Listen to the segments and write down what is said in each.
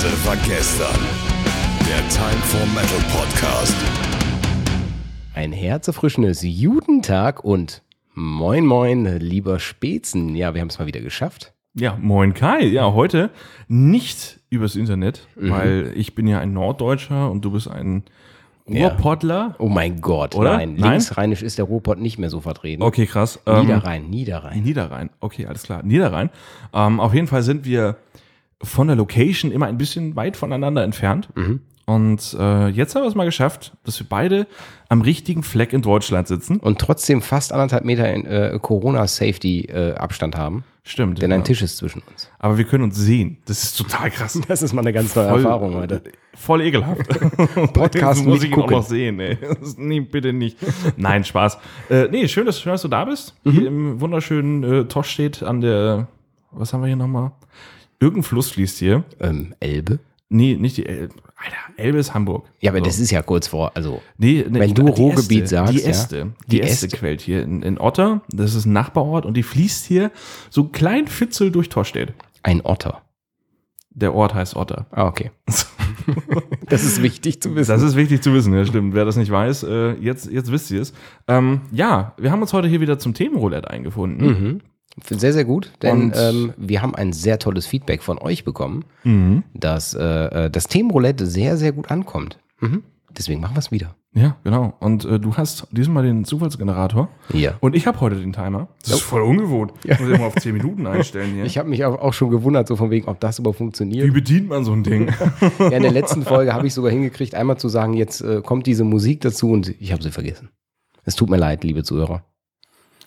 Heute war gestern. Der Time for Metal Podcast. Ein herzerfrischendes Judentag und moin moin, lieber Spätzen. Ja, wir haben es mal wieder geschafft. Ja, moin Kai. Ja, heute nicht übers Internet, Mhm. weil ich bin ja ein Norddeutscher und du bist ein Ja. Urpottler. Oh mein Gott, Oder? nein. Nein? Linksrheinisch ist der Ruhrpott nicht mehr so vertreten. Okay, krass. Ähm, Niederrhein, Niederrhein. Niederrhein. Okay, alles klar. Niederrhein. Ähm, auf jeden Fall sind wir von der Location immer ein bisschen weit voneinander entfernt. Mhm. Und äh, jetzt haben wir es mal geschafft, dass wir beide am richtigen Fleck in Deutschland sitzen. Und trotzdem fast anderthalb Meter in, äh, Corona-Safety-Abstand haben. Stimmt. Denn ja. ein Tisch ist zwischen uns. Aber wir können uns sehen. Das ist total krass. Das ist mal eine ganz neue Voll- Erfahrung heute. Voll ekelhaft. Podcast muss ich ihn auch gucken. noch sehen, ey. Nee, bitte nicht. Nein, Spaß. Äh, nee, schön dass, schön, dass du da bist. Mhm. Hier im wunderschönen äh, Tosch steht an der, was haben wir hier nochmal? Irgendein Fluss fließt hier. Ähm, Elbe? Nee, nicht die Elbe. Alter, Elbe ist Hamburg. Ja, aber So. das ist ja kurz vor, also Nee, nee, Wenn du Ruhrgebiet Äste, sagst, Die ja. Äste. Die Die, Äste, Äste. quält hier in, in Otter. Das ist ein Nachbarort und die fließt hier so ein klein Fitzel durch Torstedt. ein Otter. Der Ort heißt Otter. Ah, okay. das ist wichtig zu wissen. Das ist wichtig zu wissen, ja stimmt. Wer das nicht weiß, äh, jetzt, jetzt wisst ihr es. Ähm, ja, wir haben uns heute hier wieder zum Themenroulette eingefunden. Mhm. Sehr, sehr gut, denn ähm, wir haben ein sehr tolles Feedback von euch bekommen, Mhm. dass äh, äh, das Themenroulette sehr, sehr gut ankommt. Mhm. Deswegen machen wir es wieder. Ja, genau. Und äh, du hast diesmal den Zufallsgenerator. Ja. Und ich habe heute den Timer. Das ist voll ungewohnt. Ich muss immer auf 10 Minuten einstellen hier. Ich habe mich auch schon gewundert, so von wegen, ob das überhaupt Wie funktioniert. bedient man so ein Ding? Ja, in der letzten Folge habe ich sogar hingekriegt, einmal zu sagen, jetzt äh, kommt diese Musik dazu und ich habe sie vergessen. Es tut mir leid, liebe Zuhörer.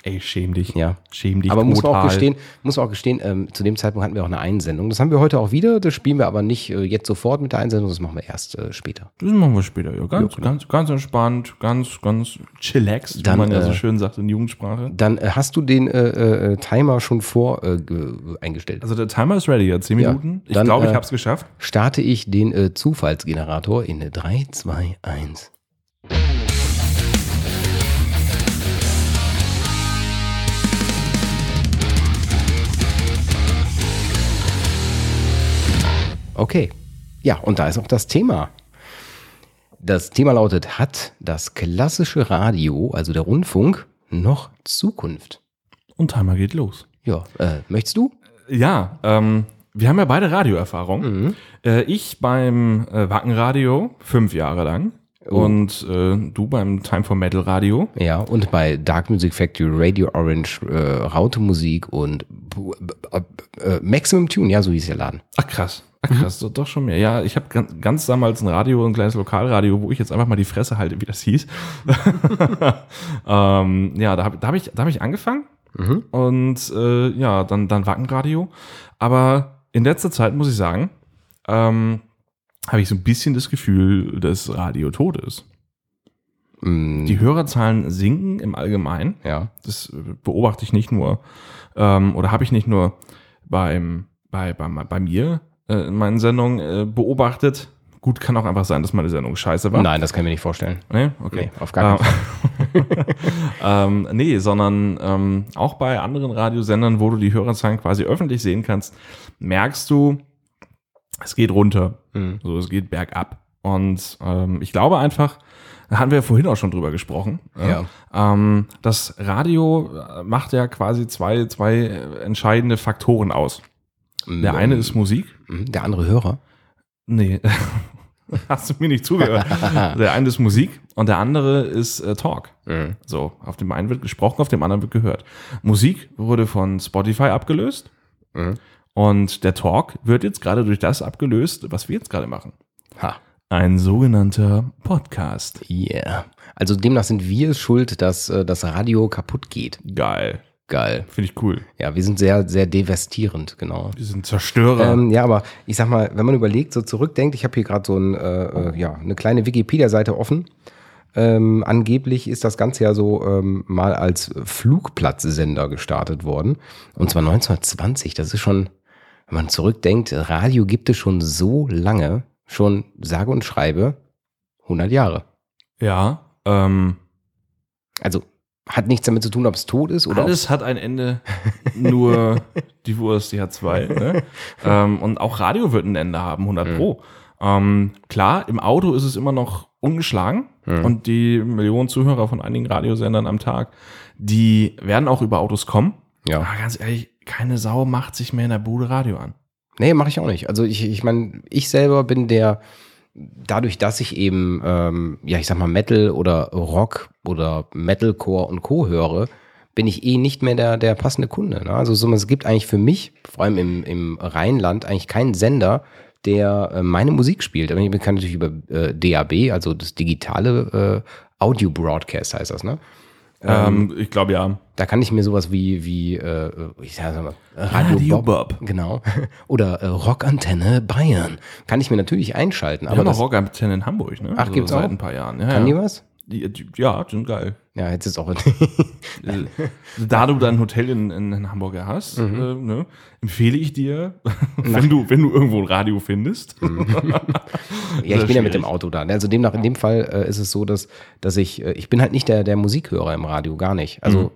Ey, schäm dich. Ja. Schäm dich Aber muss man auch gestehen, muss man auch gestehen, ähm, zu dem Zeitpunkt hatten wir auch eine Einsendung. Das haben wir heute auch wieder. Das spielen wir aber nicht äh, jetzt sofort mit der Einsendung, das machen wir erst äh, später. Das machen wir später, ja. Ganz, Ja, klar. ganz, ganz entspannt, ganz, ganz chillaxed, Dann, wie man ja so äh, schön sagt in Jugendsprache. Dann äh, hast du den äh, äh, Timer schon vor ge- eingestellt. Also der Timer ist ready, ja. 10 Ja. Minuten. Ich Dann, glaube, äh, ich habe es geschafft. Starte ich den Zufallsgenerator in 3, 2, 1. Okay. Ja, und da ist auch das Thema. Das Thema lautet, hat das klassische Radio, also der Rundfunk, noch Zukunft? Und Timer geht los. Ja, äh, möchtest du? Ja, ähm, wir haben ja beide Radioerfahrung. Mhm. Äh, ich beim äh, Wackenradio fünf Jahre lang Oh. und äh, du beim Time for Metal Radio. Ja, und bei Dark Music Factory, Radio Orange, äh, Raute Musik und äh, äh, Maximum Tune, ja, so hieß der Laden. Ach krass, ach krass, doch, doch schon mehr. Ja, ich habe ganz, ganz damals ein Radio, ein kleines Lokalradio, wo ich jetzt einfach mal die Fresse halte, wie das hieß. ähm, ja, da habe da hab ich, da hab ich angefangen Mhm. und äh, ja, dann, dann Wackenradio. Aber in letzter Zeit muss ich sagen, ähm, habe ich so ein bisschen das Gefühl, dass Radio tot ist. Mm, Die Hörerzahlen sinken im Allgemeinen. ja. Das beobachte ich nicht nur ähm, oder habe ich nicht nur beim, bei, bei, bei mir äh, in meinen Sendungen äh, beobachtet. Gut, kann auch einfach sein, dass meine Sendung scheiße war. Nein, das kann ich mir nicht vorstellen. Nee, okay. Nee, auf gar keinen ähm, ähm, nee, sondern ähm, auch bei anderen Radiosendern, wo du die Hörerzahlen quasi öffentlich sehen kannst, merkst du, es geht runter. Mhm. So, es geht bergab. Und ähm, ich glaube einfach, da hatten wir ja vorhin auch schon drüber gesprochen. Ja. Ähm, das Radio äh, macht ja quasi zwei, zwei äh, entscheidende Faktoren aus. Der eine ist Musik. Mhm, Der andere Hörer. Nee, hast du mir nicht zugehört. der eine ist Musik und der andere ist äh, Talk. Mhm. So, auf dem einen wird gesprochen, auf dem anderen wird gehört. Musik wurde von Spotify abgelöst Mhm. und der Talk wird jetzt gerade durch das abgelöst, was wir jetzt gerade machen. Ha. Ein sogenannter Podcast. Yeah. Also demnach sind wir schuld, dass äh, das Radio kaputt geht. Geil. Geil. Finde ich cool. Ja, wir sind sehr, sehr devastierend, genau. Wir sind Zerstörer. Ähm, ja, aber ich sag mal, wenn man überlegt, so zurückdenkt, ich habe hier gerade so ein, äh, äh, ja, eine kleine Wikipedia-Seite offen. Ähm, angeblich ist das Ganze ja so ähm, mal als Flugplatzsender gestartet worden. Und zwar 1920. Das ist schon, wenn man zurückdenkt, Radio gibt es schon so lange, schon sage und schreibe 100 Jahre. ja. Ähm, Also hat nichts damit zu tun, ob es tot ist oder alles hat ein Ende. nur die Wurst, die hat zwei. Ne? ähm, und auch Radio wird ein Ende haben, 100 Pro. Ähm, klar, im Auto ist es immer noch ungeschlagen und die Millionen Zuhörer von einigen Radiosendern am Tag, die werden auch über Autos kommen. Ja. Aber ganz ehrlich, keine Sau macht sich mehr in der Bude Radio an. Nee, mache ich auch nicht. Also ich, ich meine, ich selber bin der, dadurch, dass ich eben, ähm, ja, ich sag mal, Metal oder Rock oder Metalcore und Co. höre, bin ich eh nicht mehr der, der passende Kunde. Ne? Also so, es gibt eigentlich für mich, vor allem im, im Rheinland, eigentlich keinen Sender, der äh, meine Musik spielt. Aber ich kann natürlich über äh, DAB, also das digitale äh, Audio Broadcast heißt das, ne? Ähm, ich glaube ja. Da kann ich mir sowas wie, wie äh, ich sag mal, Radio, Radio Bob, Bob. Genau. Oder äh, Rockantenne Bayern. Kann ich mir natürlich einschalten. Wir Aber das, Rockantenne in Hamburg, ne? Ach, gibt's seit auch? ein paar Jahren. Ja, kann die ja. was? Die, die, ja, die sind geil. Ja, jetzt ist auch. Äh, da du dein Hotel in, in, Hamburg hast, Mhm. äh, ne, empfehle ich dir, wenn du, wenn du irgendwo ein Radio findest. Mhm. ja, ich bin ja mit dem Auto da. Also demnach, in dem Fall äh, ist es so, dass, dass ich, äh, ich bin halt nicht der, der Musikhörer im Radio, gar nicht. Also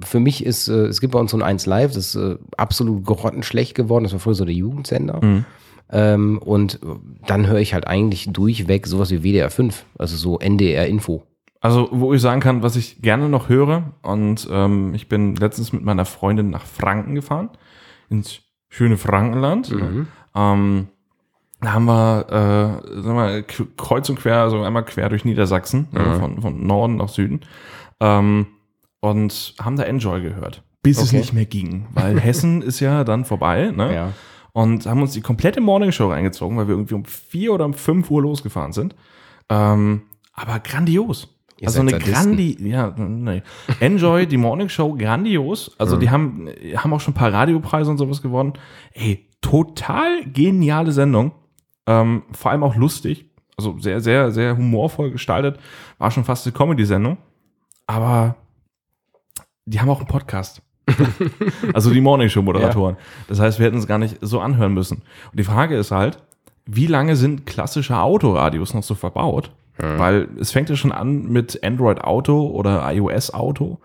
für mich ist, äh, es gibt bei uns so ein 1 Live, das ist äh, absolut grottenschlecht geworden. Das war früher so der Jugendsender. Ähm, und dann höre ich halt eigentlich durchweg sowas wie WDR 5, also so NDR Info. Also, wo ich sagen kann, was ich gerne noch höre, und ähm, ich bin letztens mit meiner Freundin nach Franken gefahren, ins schöne Frankenland. Mhm. Ähm, da haben wir, äh, sagen wir, kreuz und quer, also einmal quer durch Niedersachsen, Mhm. äh, von, von Norden nach Süden, ähm, und haben da Enjoy gehört. Bis es Okay. nicht mehr ging, weil Hessen ist ja dann vorbei, ne? Ja. Und haben uns die komplette Morningshow reingezogen, weil wir irgendwie um vier oder um fünf Uhr losgefahren sind. Ähm, aber grandios. Ihr also eine grandi, ja, nee. Enjoy, die Morningshow, grandios. Also die haben, haben auch schon ein paar Radiopreise und sowas gewonnen. Ey, total geniale Sendung. Ähm, vor allem auch lustig. Also sehr, sehr, sehr humorvoll gestaltet. War schon fast eine Comedy-Sendung. Aber die haben auch einen Podcast. also die Morningshow-Moderatoren. Das heißt, wir hätten es gar nicht so anhören müssen. Und die Frage ist halt, wie lange sind klassische Autoradios noch so verbaut? Weil es fängt ja schon an mit Android Auto oder iOS Auto,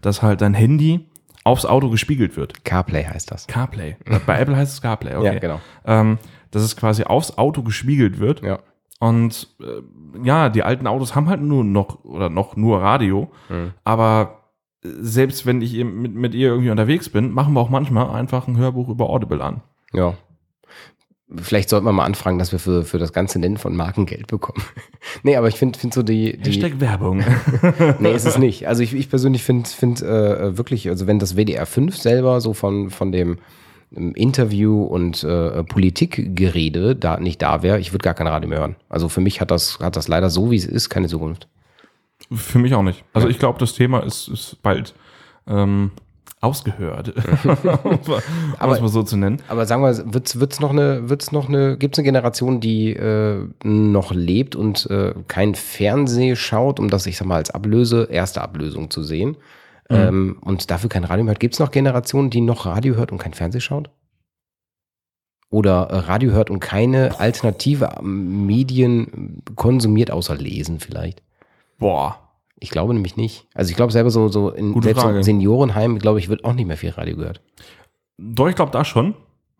dass halt dein Handy aufs Auto gespiegelt wird. CarPlay heißt das. CarPlay. Bei Apple heißt es CarPlay, okay. Ja, genau. Ähm, dass es quasi aufs Auto gespiegelt wird. Ja. Und äh, ja, die alten Autos haben halt nur noch oder noch nur Radio. Mhm. Aber selbst wenn ich mit, mit ihr irgendwie unterwegs bin, machen wir auch manchmal einfach ein Hörbuch über Audible an. Ja. Vielleicht sollten wir mal anfragen, dass wir für, für das ganze Nennen von Marken Geld bekommen. nee, aber ich finde find so die. die Hashtag Werbung. nee, ist es nicht. Also ich, ich persönlich finde find, äh, wirklich, also wenn das WDR 5 selber so von, von dem ähm, Interview und äh, Politikgerede da nicht da wäre, ich würde gar kein Radio mehr hören. Also für mich hat das, hat das leider so, wie es ist, keine Zukunft. Für mich auch nicht. Also ich glaube, das Thema ist, ist bald ähm, ausgehört. um es mal so zu nennen. Aber sagen wir, wird's, wird's noch eine, wird's noch eine, gibt's eine Generation, die äh, noch lebt und äh, kein Fernseh schaut, um das, ich sag mal, als Ablöse, erste Ablösung zu sehen, ähm, und dafür kein Radio hört? Gibt's noch Generationen, die noch Radio hört und kein Fernseh schaut? Oder äh, Radio hört und keine alternative ähm, Medien konsumiert, außer Lesen vielleicht? Boah. Ich glaube nämlich nicht. Also ich glaube selber so, so in Gute selbst Frage. Seniorenheim, glaube ich, wird auch nicht mehr viel Radio gehört. Doch, ich glaube da schon.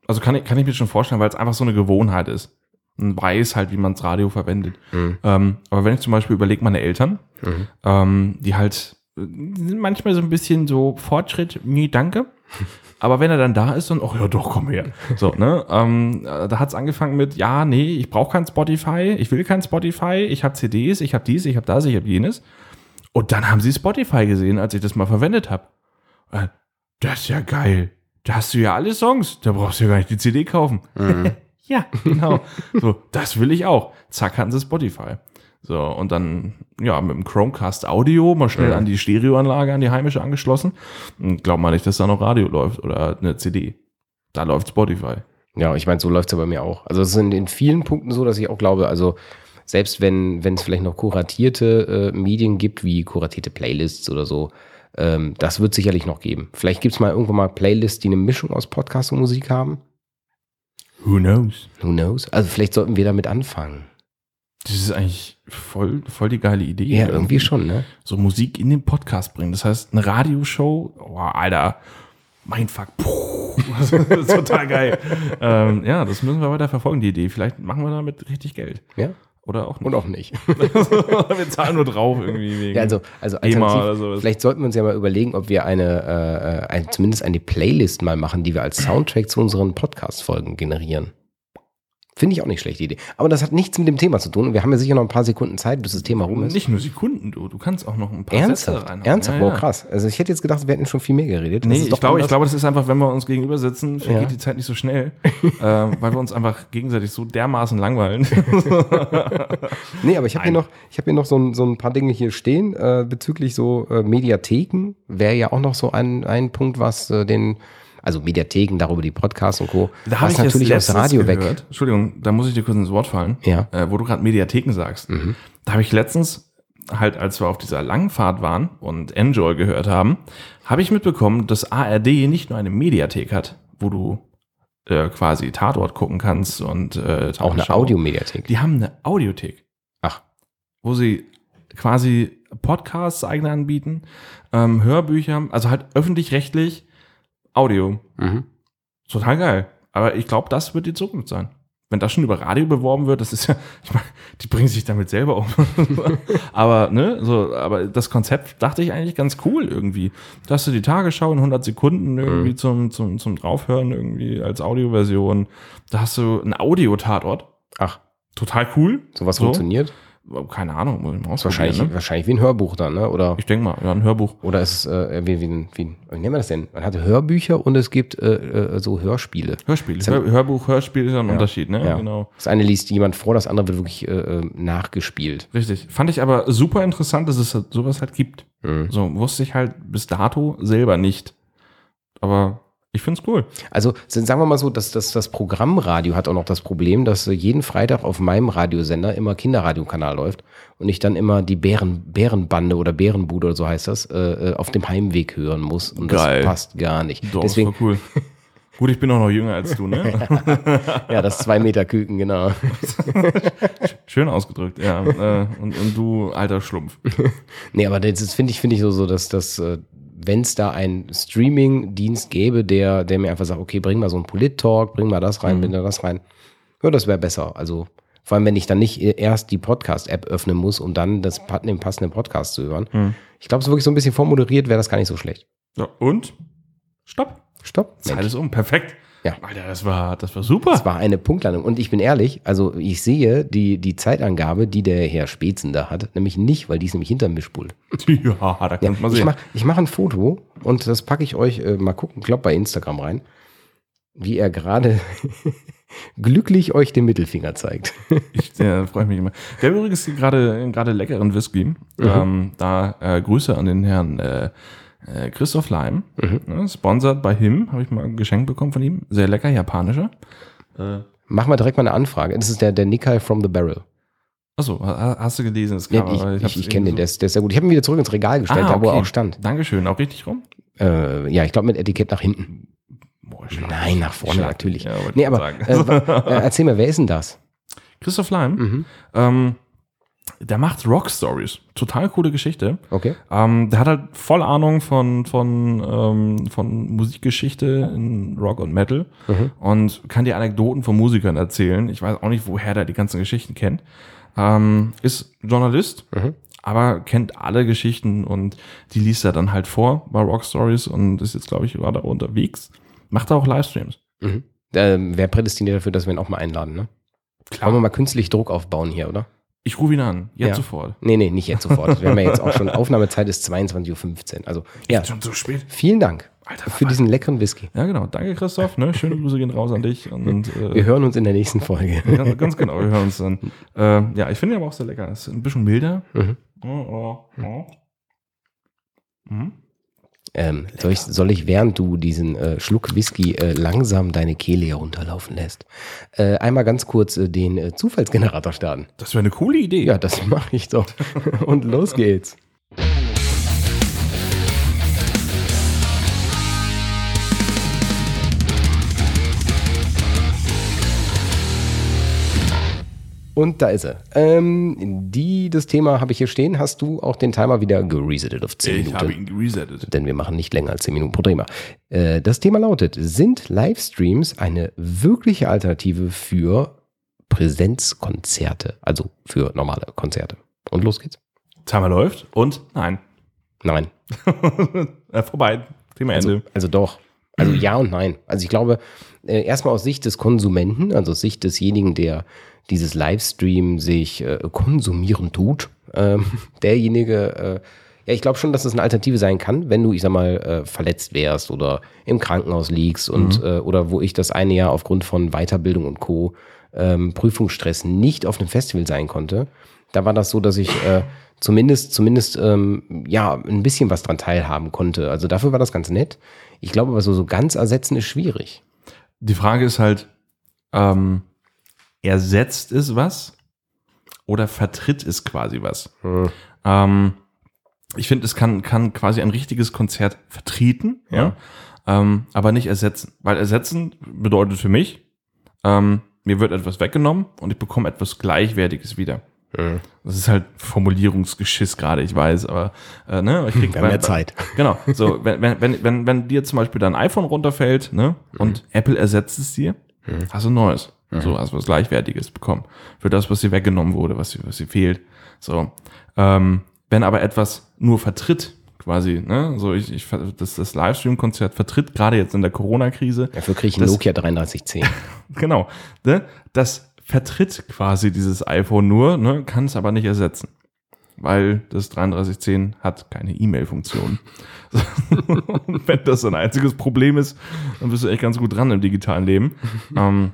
Also kann ich, kann ich mir schon vorstellen, weil es einfach so eine Gewohnheit ist. Man weiß halt, wie man das Radio verwendet. Mhm. Ähm, aber wenn ich zum Beispiel überlege, meine Eltern, ähm, die halt äh, die sind manchmal so ein bisschen so Fortschritt, nee, danke. Aber wenn er dann da ist, dann, ach ja, doch, komm her. So, ne? Ähm, äh, da hat es angefangen mit, ja, nee, ich brauche kein Spotify, ich will kein Spotify, ich habe CDs, ich habe dies, ich habe das, ich habe jenes. Und dann haben sie Spotify gesehen, als ich das mal verwendet habe. Äh, Das ist ja geil. Da hast du ja alle Songs. Da brauchst du ja gar nicht die CD kaufen. ja, genau. So, das will ich auch. Zack, hatten sie Spotify. So, und dann, ja, mit dem Chromecast Audio mal schnell an die Stereoanlage, an die heimische angeschlossen. Und glaub mal nicht, dass da noch Radio läuft oder eine CD. Da läuft Spotify. Ja, ich meine, so läuft es ja bei mir auch. Also es ist in, vielen Punkten so, dass ich auch glaube, also selbst wenn wenn es vielleicht noch kuratierte äh, Medien gibt, wie kuratierte Playlists oder so, ähm, das wird sicherlich noch geben. Vielleicht gibt es mal irgendwann mal Playlists, die eine Mischung aus Podcast und Musik haben. Who knows? Who knows? Also vielleicht sollten wir damit anfangen. Das ist eigentlich voll, voll die geile Idee. Ja, irgendwie schon, ne? So Musik in den Podcast bringen. Das heißt, eine Radioshow, oh, Alter, Mindfuck. Puh, das ist total geil. ähm, ja, das müssen wir weiter verfolgen, die Idee. Vielleicht machen wir damit richtig Geld. Ja? Oder auch nicht. Und auch nicht. wir zahlen nur drauf irgendwie wegen. Ja, also, also alternativ, vielleicht sollten wir uns ja mal überlegen, ob wir eine, äh, äh, ein, zumindest eine Playlist mal machen, die wir als Soundtrack zu unseren Podcast-Folgen generieren. Finde ich auch nicht schlechte Idee. Aber das hat nichts mit dem Thema zu tun. Und wir haben ja sicher noch ein paar Sekunden Zeit, bis das Thema rum ist. Nicht nur Sekunden, du. Du kannst auch noch ein paar Ernsthaft? Sätze reinhauen. Ernsthaft? Ja, Wow, ja. krass. Also ich hätte jetzt gedacht, wir hätten schon viel mehr geredet. Das Nee, ich glaube, ich glaube, das ist einfach, wenn wir uns gegenüber sitzen, vergeht Ja. die Zeit nicht so schnell, äh, weil wir uns einfach gegenseitig so dermaßen langweilen. Nee, aber ich habe hier noch, ich habe hier noch so ein, so ein paar Dinge hier stehen äh, bezüglich so äh, Mediatheken. Wäre ja auch noch so ein, ein Punkt, was äh, den, also Mediatheken, darüber die Podcasts und Co. Da habe was ich natürlich aus letztens Radio weg. gehört. Entschuldigung, da muss ich dir kurz ins Wort fallen. Ja. Äh, wo du gerade Mediatheken sagst. Da habe ich letztens halt, als wir auf dieser Langfahrt waren und Enjoy gehört haben, habe ich mitbekommen, dass ARD nicht nur eine Mediathek hat, wo du äh, quasi Tatort gucken kannst und äh, Auch eine. Audiomediathek. Die haben eine Audiothek. Ach. wo sie quasi Podcasts eigene anbieten, ähm, Hörbücher, also halt öffentlich-rechtlich Audio. Mhm. Total geil. Aber ich glaube, das wird die Zukunft sein. Wenn das schon über Radio beworben wird, das ist ja, ich meine, die bringen sich damit selber um. aber, ne, so, aber das Konzept dachte ich eigentlich ganz cool irgendwie. Da hast du die Tagesschau in 100 Sekunden irgendwie Mhm. zum, zum, zum Draufhören irgendwie als Audioversion. Da hast du einen Audio-Tatort. Ach, Total cool. sowas So. funktioniert? Keine Ahnung, muss ich mal wahrscheinlich, ne? wahrscheinlich wie ein Hörbuch dann, ne? Oder, Ich denke mal, ja, ein Hörbuch. oder ist es äh, wie, wie, wie, ein- wie nennen wir das denn? Man hat Hörbücher und es gibt äh, äh, so Hörspiele. Hörspiel. Ist ja- Hör, Hörbuch, Hörspiel ist ja ein Ja. Unterschied, ne? Ja. Genau. Das eine liest jemand vor, das andere wird wirklich äh, äh, nachgespielt. Richtig. Fand ich aber super interessant, dass es sowas halt gibt. Mhm. So, wusste ich halt bis dato selber nicht. Aber ich find's cool. Also sagen wir mal so, dass das, das Programmradio hat auch noch das Problem, dass äh, jeden Freitag auf meinem Radiosender immer Kinderradiokanal läuft und ich dann immer die Bären, Bärenbande oder Bärenbude oder so heißt das, äh, äh, auf dem Heimweg hören muss. Und Geil. das passt gar nicht. Doch, Deswegen, das war cool. Gut, ich bin auch noch jünger als du, ne? ja, das zwei Meter Küken, genau. Schön ausgedrückt, ja. Äh, und, und du, alter Schlumpf. Nee, aber das ist- finde ich, finde ich so, so dass das, wenn es da einen Streaming-Dienst gäbe, der, der mir einfach sagt, okay, bring mal so einen Polit-Talk, bring mal das rein, bring da das rein. Ja, das wäre besser. Also vor allem, wenn ich dann nicht erst die Podcast-App öffnen muss, um dann das, den passenden Podcast zu hören. Ich glaube, so wirklich so ein bisschen vormoderiert wäre das gar nicht so schlecht. Ja, und? Stopp. Stopp. Zeit ist um. Perfekt. Ja. Alter, das war, das war super. Das war eine Punktlandung. Und ich bin ehrlich, also ich sehe die, die Zeitangabe, die der Herr Spezen da hat, nämlich nicht, weil die ist nämlich hinterm Mischpult. ja, da Ja, kann man ich sehen. mache ich mach ein Foto und das packe ich euch äh, mal gucken, glaub bei Instagram rein, wie er gerade glücklich euch den Mittelfinger zeigt. Ich äh, freue mich immer. Wir haben übrigens gerade gerade leckeren Whisky. Mhm. Ähm, da äh, Grüße an den Herrn äh, äh, Christoph Leim. Mhm. Ne, sponsored by him. Habe ich mal ein Geschenk bekommen von ihm. Sehr lecker, japanischer. Äh, Machen wir direkt mal eine Anfrage. Das ist der, der Nikai from the Barrel. achso, ha- hast du gelesen? Das Ja, Cover? ich ich, ich kenne den, der ist, der ist sehr gut. Ich habe ihn wieder zurück ins Regal gestellt, Ah, da wo er okay. auch stand. Dankeschön. Auch richtig rum? Äh, ja, ich glaube mit Etikett nach hinten. Boah, Nein, nach vorne natürlich. Ja, nee, aber äh, äh, erzähl mal, wer ist denn das? Christoph Leim, Mhm. ähm, der macht Rock Stories. Total coole Geschichte. Okay. Ähm, der hat halt voll Ahnung von, von, ähm, von Musikgeschichte in Rock und Metal Mhm. und kann dir Anekdoten von Musikern erzählen. Ich weiß auch nicht, woher der die ganzen Geschichten kennt. Ähm, ist Journalist, Mhm. aber kennt alle Geschichten und die liest er dann halt vor bei Rock Stories und ist jetzt, glaube ich, gerade unterwegs. Macht er auch Livestreams. Mhm. Ähm, wer prädestiniert dafür, dass wir ihn auch mal einladen, ne? Wollen wir mal künstlich Druck aufbauen hier, oder? Ich rufe ihn an, jetzt Ja. sofort. Nee, nee, nicht jetzt sofort. Wir haben ja jetzt auch schon, Aufnahmezeit ist 22.15 Uhr. Also, ja, Schon zu spät. vielen Dank Alter, für diesen leckeren Whisky. Ja, genau. Danke, Christoph. Ne? Schöne Grüße gehen raus an dich. Und, äh, Wir hören uns in der nächsten Folge. ganz, ganz genau, wir hören uns dann. Äh, ja, ich finde ihn aber auch sehr lecker. Ist ein bisschen milder. Mhm. Oh, oh, oh. Mhm. Ähm, soll, ich, soll ich, während du diesen äh, Schluck Whisky äh, langsam deine Kehle herunterlaufen lässt, äh, einmal ganz kurz äh, den äh, Zufallsgenerator starten? Das wäre eine coole Idee. Ja, das mache ich doch. Und los geht's. Und da ist er. Ähm, die, das Thema habe ich hier stehen. Hast du auch den Timer wieder geresettet auf 10 Ich Minuten? habe ihn geresettet. denn wir machen nicht länger als 10 Minuten pro Thema. Äh, das Thema lautet, sind Livestreams eine wirkliche Alternative für Präsenzkonzerte, also für normale Konzerte? Und los geht's. Timer läuft und nein. Nein. äh, vorbei. Thema Also, Ende. also doch. Also ja und nein. Also ich glaube, äh, erstmal aus Sicht des Konsumenten, also aus Sicht desjenigen, der dieses Livestream sich äh, konsumieren tut, ähm, derjenige, äh, ja, ich glaube schon, dass es eine Alternative sein kann, wenn du, ich sag mal, äh, verletzt wärst oder im Krankenhaus liegst und äh, oder wo ich das eine Jahr aufgrund von Weiterbildung und Co. Ähm, Prüfungsstress nicht auf einem Festival sein konnte. Da war das so, dass ich äh, zumindest, zumindest ähm, ja, ein bisschen was dran teilhaben konnte. Also dafür war das ganz nett. Ich glaube aber so, so ganz ersetzen ist schwierig. Die Frage ist halt, ähm, ersetzt es was oder vertritt es quasi was? Ähm, ich finde, es kann, kann quasi ein richtiges Konzert vertreten, ja, ähm, aber nicht ersetzen. Weil ersetzen bedeutet für mich, ähm, mir wird etwas weggenommen und ich bekomme etwas Gleichwertiges wieder. Das ist halt Formulierungsgeschiss gerade, ich weiß, aber äh, ne, ich krieg Wir haben ja Zeit. Genau, so wenn, wenn, wenn, wenn, wenn dir zum Beispiel dein iPhone runterfällt, ne, und Apple ersetzt es dir, hast du ein neues. So, hast was Gleichwertiges bekommen. Für das, was dir weggenommen wurde, was, dir- was dir fehlt. So. Ähm, wenn aber etwas nur vertritt, quasi, ne, so ich, ich das, das Livestream-Konzert vertritt, gerade jetzt in der Corona-Krise, Dafür kriege ich ein Nokia 3310. genau, ne, das vertritt quasi dieses iPhone nur, ne, kann es aber nicht ersetzen. Weil das 3310 hat keine E-Mail-Funktion. Wenn das ein einziges Problem ist, dann bist du echt ganz gut dran im digitalen Leben. ähm,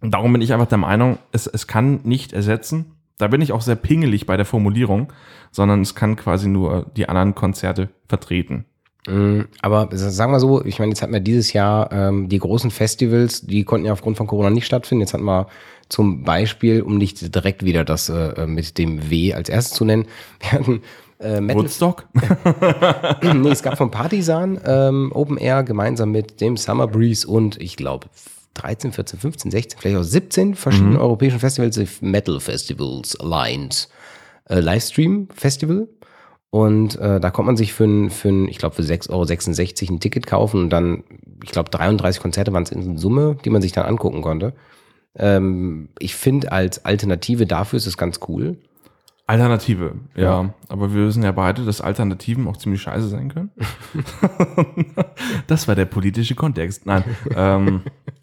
und darum bin ich einfach der Meinung, es, es kann nicht ersetzen. Da bin ich auch sehr pingelig bei der Formulierung, sondern es kann quasi nur die anderen Konzerte vertreten. Mm, Aber sagen wir so, ich meine, jetzt hatten wir dieses Jahr ähm, die großen Festivals, die konnten ja aufgrund von Corona nicht stattfinden. Jetzt hatten wir zum Beispiel, um nicht direkt wieder das äh, mit dem W als erstes zu nennen, wir hatten äh, Metal Woodstock? nee, es gab von Partisan ähm, Open Air gemeinsam mit dem Summer Breeze und ich glaube 13, 14, 15, 16, vielleicht auch 17 verschiedenen europäischen Festivals, Metal Festivals Alliance äh, Livestream Festival. Und äh, da kommt man sich für ein, für ein ich glaube, für 6,66 Euro ein Ticket kaufen und dann, ich glaube, 33 Konzerte waren es in Summe, die man sich dann angucken konnte. Ähm, ich finde, als Alternative dafür ist es ganz cool. Alternative, ja. Aber wir wissen ja beide, dass Alternativen auch ziemlich scheiße sein können. das war der politische Kontext. Nein. ähm,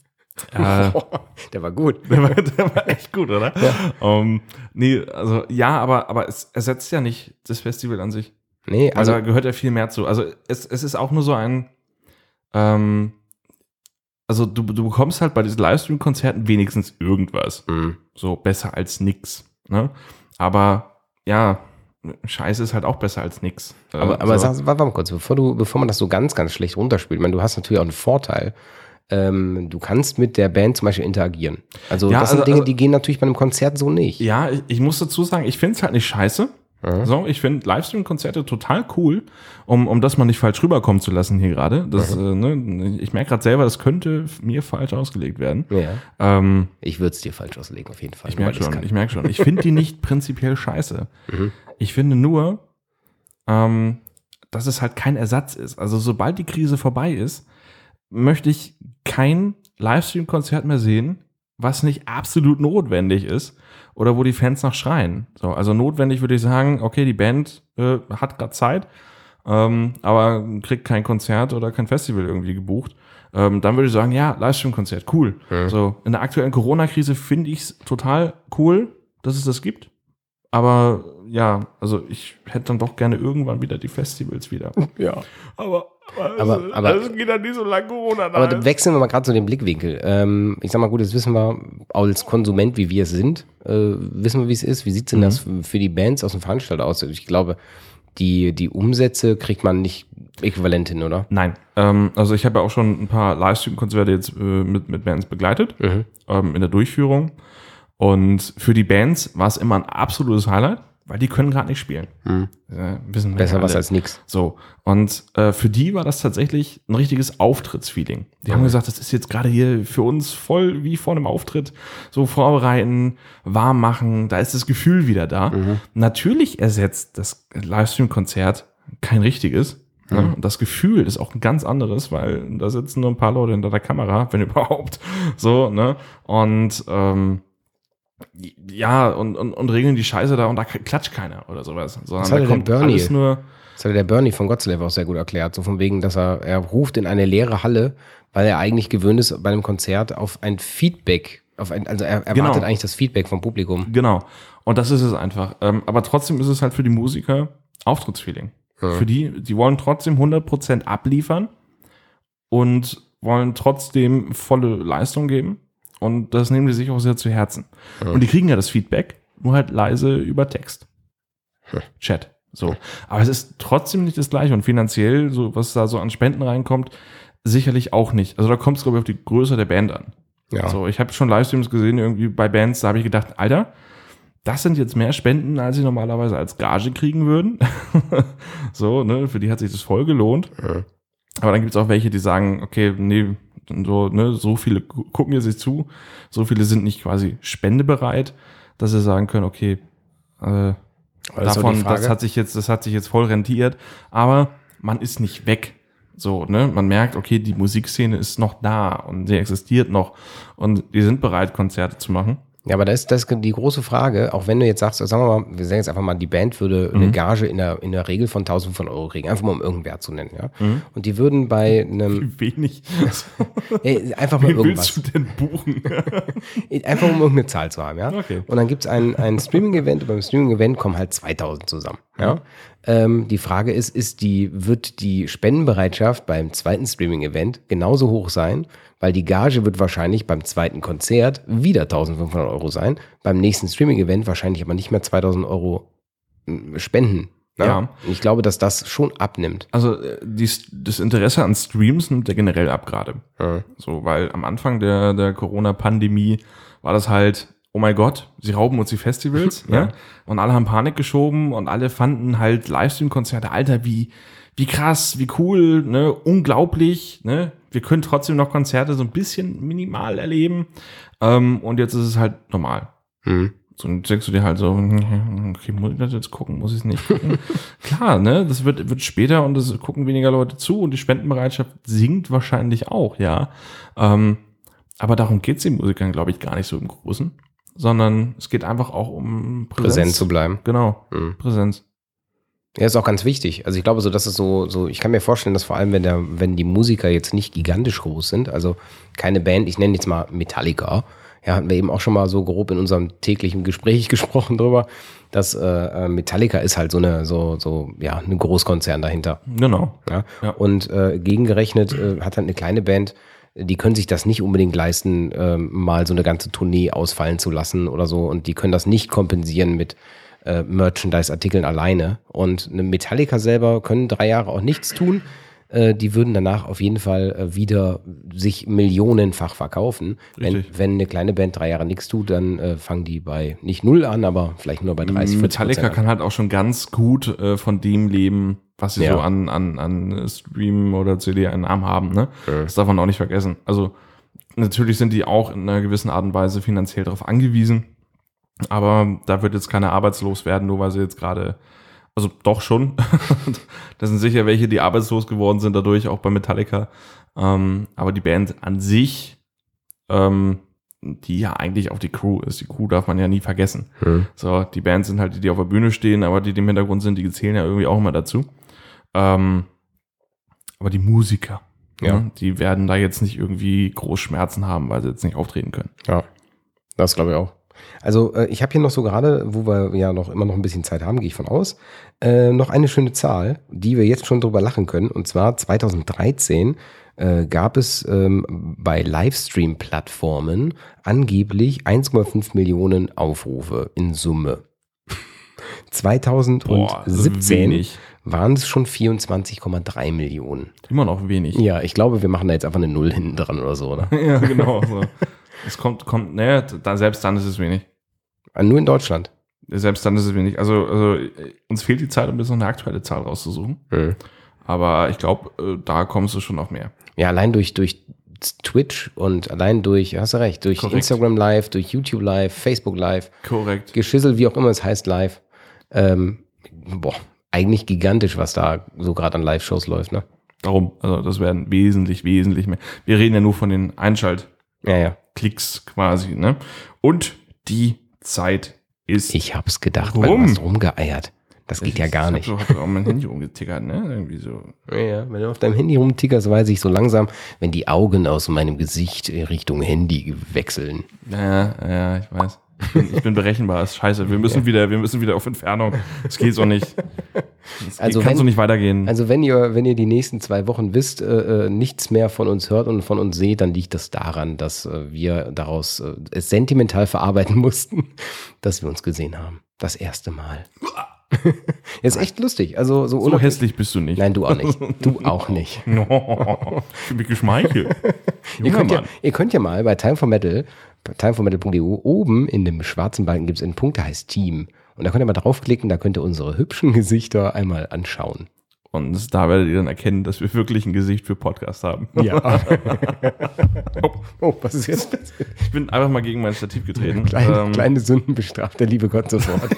äh, Der war gut. der, war, der war echt gut, oder? Ähm, nee, also ja, aber, aber es ersetzt ja nicht das Festival an sich. Nee, Also also gehört ja viel mehr zu. Also es, es ist auch nur so ein, ähm, also du, du bekommst halt bei diesen Livestream-Konzerten wenigstens irgendwas. mh. So besser als nix. Ne? Aber ja, Scheiße ist halt auch besser als nix. Äh, Aber, aber so. sag, warte mal kurz, bevor, du, bevor man das so ganz, ganz schlecht runterspielt, ich meine, du hast natürlich auch einen Vorteil. Ähm, du kannst mit der Band zum Beispiel interagieren. Also Ja, das sind also- Dinge, also- die gehen natürlich bei einem Konzert so nicht. Ja, ich, ich muss dazu sagen, ich finde es halt nicht scheiße. So, ich finde Livestream-Konzerte total cool, um, um das mal nicht falsch rüberkommen zu lassen hier gerade. Das, äh, ne, ich merke gerade selber, das könnte mir falsch ausgelegt werden. Ja. Ähm, Ich würde es dir falsch auslegen, auf jeden Fall. ich merke schon, ich merke schon. Ich finde die nicht prinzipiell scheiße. Mhm. Ich finde nur, ähm, dass es halt kein Ersatz ist. Also sobald die Krise vorbei ist, möchte ich kein Livestream-Konzert mehr sehen, was nicht absolut notwendig ist oder wo die Fans nach schreien. So, also notwendig würde ich sagen, okay, die Band äh, hat gerade Zeit, ähm, aber kriegt kein Konzert oder kein Festival irgendwie gebucht. Ähm, dann würde ich sagen, ja, Livestream-Konzert, cool. So, in der aktuellen Corona-Krise finde ich es total cool, dass es das gibt. Aber ja, also ich hätte dann doch gerne irgendwann wieder die Festivals wieder. Ja. Aber, Aber- aber- das geht dann nicht so lange Corona da Aber wechseln wir mal gerade zu dem Blickwinkel. Ähm, ich sag mal, gut, jetzt wissen wir als Konsument, wie wir es sind, äh, wissen wir, wie es ist. Wie sieht denn das Mhm. für die Bands aus dem Veranstalter aus? Ich glaube, die, die Umsätze kriegt man nicht äquivalent hin, oder? Nein, ähm, also ich habe ja auch schon ein paar Livestream-Konzerte jetzt äh, mit, mit Bands begleitet, ähm, in der Durchführung. Und für die Bands war es immer ein absolutes Highlight. Weil die können gerade nicht spielen. Hm. Äh, wissen Besser ja was als nix. So, und äh, für die war das tatsächlich ein richtiges Auftrittsfeeling. Die haben gesagt, das ist jetzt gerade hier für uns voll wie vor einem Auftritt. So vorbereiten, warm machen, da ist das Gefühl wieder da. Natürlich ersetzt das Livestream-Konzert kein richtiges. Ne? Und das Gefühl ist auch ein ganz anderes, weil da sitzen nur ein paar Leute hinter der Kamera, wenn überhaupt. So, ne? Und ähm, ja, und, und, und regeln die Scheiße da und da klatscht keiner oder sowas. Sondern Was da kommt Bernie? alles nur. Das hat der Bernie von Gottsleb auch sehr gut erklärt. So von wegen, dass er, er ruft in eine leere Halle, weil er eigentlich gewöhnt ist bei einem Konzert auf ein Feedback. Auf ein, also er erwartet Genau. eigentlich das Feedback vom Publikum. Genau. Und das ist es einfach. Ähm, aber trotzdem ist es halt für die Musiker Auftrittsfeeling. Für die, die wollen trotzdem 100% abliefern und wollen trotzdem volle Leistung geben. Und das nehmen die sich auch sehr zu Herzen. Und die kriegen ja das Feedback, nur halt leise über Text. Chat. So. Aber es ist trotzdem nicht das gleiche. Und finanziell, so was da so an Spenden reinkommt, sicherlich auch nicht. Also da kommt es, glaube ich, auf die Größe der Band an. Ja. So, ich habe schon Livestreams gesehen, irgendwie bei Bands, da habe ich gedacht, Alter, das sind jetzt mehr Spenden, als sie normalerweise als Gage kriegen würden. so, ne, für die hat sich das voll gelohnt. Aber dann gibt es auch welche, die sagen, okay, nee, so, ne, so viele gu- gucken jetzt sich zu, so viele sind nicht quasi spendebereit, dass sie sagen können, okay, äh, das davon, das hat sich jetzt, das hat sich jetzt voll rentiert, aber man ist nicht weg. So, ne, man merkt, okay, die Musikszene ist noch da und sie existiert noch und die sind bereit, Konzerte zu machen. Ja, aber das ist, das ist die große Frage, auch wenn du jetzt sagst, sagen wir mal, wir sagen jetzt einfach mal, die Band würde Mhm. eine Gage in der, in der Regel von 1500 Euro kriegen, einfach mal um irgendeinen Wert zu nennen, ja. Und die würden bei einem, Wie wenig. ey, einfach mal Wie irgendwas. willst du denn buchen? Einfach um irgendeine Zahl zu haben, ja. Okay. Und dann gibt's ein, ein Streaming-Event und beim Streaming-Event kommen halt 2000 zusammen, ja. Ähm, die Frage ist, ist die, wird die Spendenbereitschaft beim zweiten Streaming-Event genauso hoch sein? Weil die Gage wird wahrscheinlich beim zweiten Konzert wieder 1500 Euro sein, beim nächsten Streaming-Event wahrscheinlich aber nicht mehr 2000 Euro mm, Spenden. Ne? Ja. Und ich glaube, dass das schon abnimmt. Also äh, die, das Interesse an Streams nimmt ja generell ab gerade. Ja. So, weil am Anfang der, der Corona-Pandemie war das halt, oh mein Gott, sie rauben uns die Festivals, ja. Und alle haben Panik geschoben und alle fanden halt Livestream-Konzerte, Alter, wie, wie krass, wie cool, ne, unglaublich, ne. Wir können trotzdem noch Konzerte so ein bisschen minimal erleben. Ähm, und jetzt ist es halt normal. Hm. So, und denkst du dir halt so, okay, muss ich das jetzt gucken, muss ich es nicht gucken? Klar, ne, das wird, wird später und es gucken weniger Leute zu und die Spendenbereitschaft sinkt wahrscheinlich auch, ja. Ähm, aber darum geht's den Musikern, glaube ich, gar nicht so im Großen, sondern es geht einfach auch um Präsenz. Präsent zu bleiben. Genau, Mhm. Präsenz. Ja, ist auch ganz wichtig. Also ich glaube so, dass es so, so, ich kann mir vorstellen, dass vor allem, wenn der, wenn die Musiker jetzt nicht gigantisch groß sind, also keine Band, ich nenne jetzt mal Metallica, ja, hatten wir eben auch schon mal so grob in unserem täglichen Gespräch gesprochen drüber, dass äh, äh, Metallica ist halt so eine, so, so, ja, ein Großkonzern dahinter. Genau. Ja? Ja. Und äh, gegengerechnet äh, hat halt eine kleine Band, die können sich das nicht unbedingt leisten, ähm, mal so eine ganze Tournee ausfallen zu lassen oder so. Und die können das nicht kompensieren mit äh, Merchandise-Artikeln alleine. Und eine Metallica selber können drei Jahre auch nichts tun. Äh, die würden danach auf jeden Fall äh, wieder sich millionenfach verkaufen. Wenn, Richtig. wenn eine kleine Band drei Jahre nichts tut, dann äh, fangen die bei nicht null an, aber vielleicht nur bei 30, 40 Metallica an. kann halt auch schon ganz gut äh, von dem leben, was sie Ja. so an, an, an Stream oder CD-Einnahmen haben. Ne? Das darf man auch nicht vergessen. Also natürlich sind die auch in einer gewissen Art und Weise finanziell darauf angewiesen. Aber da wird jetzt keiner arbeitslos werden, nur weil sie jetzt gerade, also doch schon. das sind sicher welche, die arbeitslos geworden sind dadurch, auch bei Metallica. Ähm, aber die Band an sich, ähm, die ja eigentlich auch die Crew ist. Die Crew darf man ja nie vergessen. Hm. So, die Bands sind halt die, die auf der Bühne stehen, aber die, die im Hintergrund sind, die zählen ja irgendwie auch immer dazu. Ähm, aber die Musiker, Ja. ne, die werden da jetzt nicht irgendwie groß Schmerzen haben, weil sie jetzt nicht auftreten können. Ja, das glaube ich auch. Also äh, ich habe hier noch so gerade, wo wir ja noch immer noch ein bisschen Zeit haben, gehe ich von aus, äh, noch eine schöne Zahl, die wir jetzt schon drüber lachen können. Und zwar 2013 äh, gab es ähm, bei Livestream-Plattformen angeblich 1,5 Millionen Aufrufe in Summe. 2017 wenig. Waren es schon 24,3 Millionen. Immer noch wenig. Ja, ich glaube, wir machen da jetzt einfach eine Null hinten dran oder so, oder? ja genau. So. Es kommt, kommt, naja, da, selbst dann ist es wenig. Nur in Deutschland. Selbst dann ist es wenig. Also, also uns fehlt die Zeit, um jetzt noch eine aktuelle Zahl rauszusuchen. Mhm. Aber ich glaube, äh, da kommst du schon auf mehr. Ja, allein durch, durch Twitch und allein durch, hast du recht, durch Korrekt. Instagram Live, durch YouTube Live, Facebook Live, Korrekt. Geschissel, wie auch immer es heißt, live. Ähm, boah, eigentlich gigantisch, was da so gerade an Live-Shows läuft, ne? Darum, also das werden wesentlich, wesentlich mehr. Wir reden ja nur von den Einschaltklicks Ja, ja. quasi, ne? Und die Zeit ist. Ich hab's gedacht, weil Warum? du hast rumgeeiert. Das geht ja gar ich nicht. hab so, hab auch mein Handy rumgetickert, ne? Irgendwie so. Ja, ja, wenn du auf deinem Handy rumtickerst, weiß ich so langsam, wenn die Augen aus meinem Gesicht Richtung Handy wechseln. Ja, ja, ich weiß. Ich bin, ich bin berechenbar, ist scheiße. Wir müssen wieder, wir müssen wieder auf Entfernung. Das geht so nicht. Das Also kann so nicht weitergehen. Also wenn ihr, wenn ihr die nächsten zwei Wochen wisst, äh, äh, nichts mehr von uns hört und von uns seht, dann liegt das daran, dass äh, wir daraus äh, es sentimental verarbeiten mussten, dass wir uns gesehen haben. Das erste Mal. ist echt lustig. Also so, so hässlich bist du nicht. Nein, du auch nicht. Du auch nicht. No, ich bin geschmeichelt. Ihr könnt, ja, ihr könnt ja mal bei Time for Metal, timeformetal.eu, oben in dem schwarzen Balken gibt es einen Punkt, der heißt Team. Und da könnt ihr mal draufklicken, da könnt ihr unsere hübschen Gesichter einmal anschauen. Und da werdet ihr dann erkennen, dass wir wirklich ein Gesicht für Podcast haben. Ja. oh, was ist jetzt passiert? Ich bin einfach mal gegen mein Stativ getreten. Kleine, Ähm, kleine Sünden bestraft der liebe Gott sofort.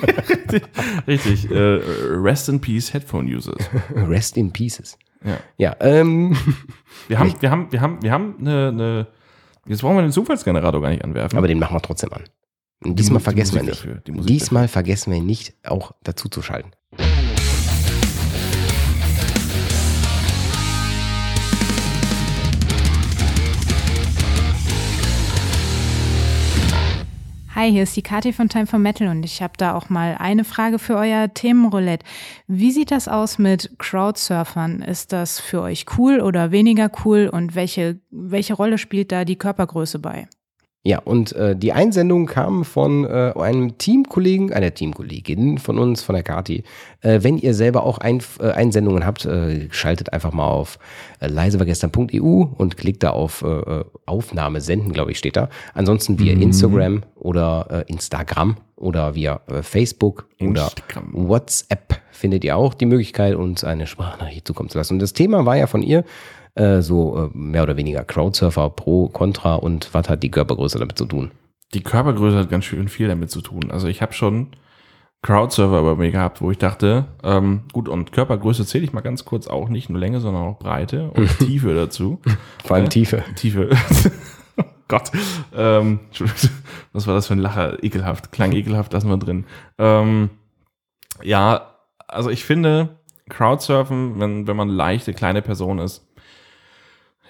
Richtig. Äh, rest in Peace Headphone Users. Rest in Pieces. Ja. Ja, ähm, Wir haben, wir haben, wir haben, wir haben eine, eine Jetzt brauchen wir den Zufallsgenerator gar nicht anwerfen. aber den machen wir trotzdem an. Und diesmal die vergessen wir Musik nicht. dafür, die diesmal vergessen wir nicht, auch dazu zu schalten. Hi, hier ist die Kathi von Time for Metal und ich habe da auch mal eine Frage für euer Themenroulette. Wie sieht das aus mit Crowdsurfern? Ist das für euch cool oder weniger cool und welche, welche Rolle spielt da die Körpergröße bei? Ja, und äh, die Einsendung kam von äh, einem Teamkollegen, einer Teamkollegin von uns, von der Kati. Äh, wenn ihr selber auch ein, äh, Einsendungen habt, äh, schaltet einfach mal auf äh, leisevergestern.eu und klickt da auf äh, Aufnahme senden, glaube ich, steht da. Ansonsten via Instagram oder Instagram oder via Facebook Instagram. oder WhatsApp findet ihr auch die Möglichkeit, uns eine Sprachnachricht zukommen zu lassen. Und das Thema war ja von ihr äh, so äh, mehr oder weniger Crowdsurfer pro, contra und was hat die Körpergröße damit zu tun? die Körpergröße hat ganz schön viel damit zu tun. Also ich habe schon Crowdserver bei mir gehabt, wo ich dachte, ähm, gut, und Körpergröße zähle ich mal ganz kurz auch nicht nur Länge, sondern auch Breite und Tiefe dazu. Vor allem Ja. Tiefe. Tiefe. Oh Gott. Ähm, Entschuldigung, was war das für ein Lacher? Ekelhaft. Klang ekelhaft, lassen wir drin. Ähm, ja, also ich finde, Crowdsurfen, wenn, wenn man leichte, kleine Person ist,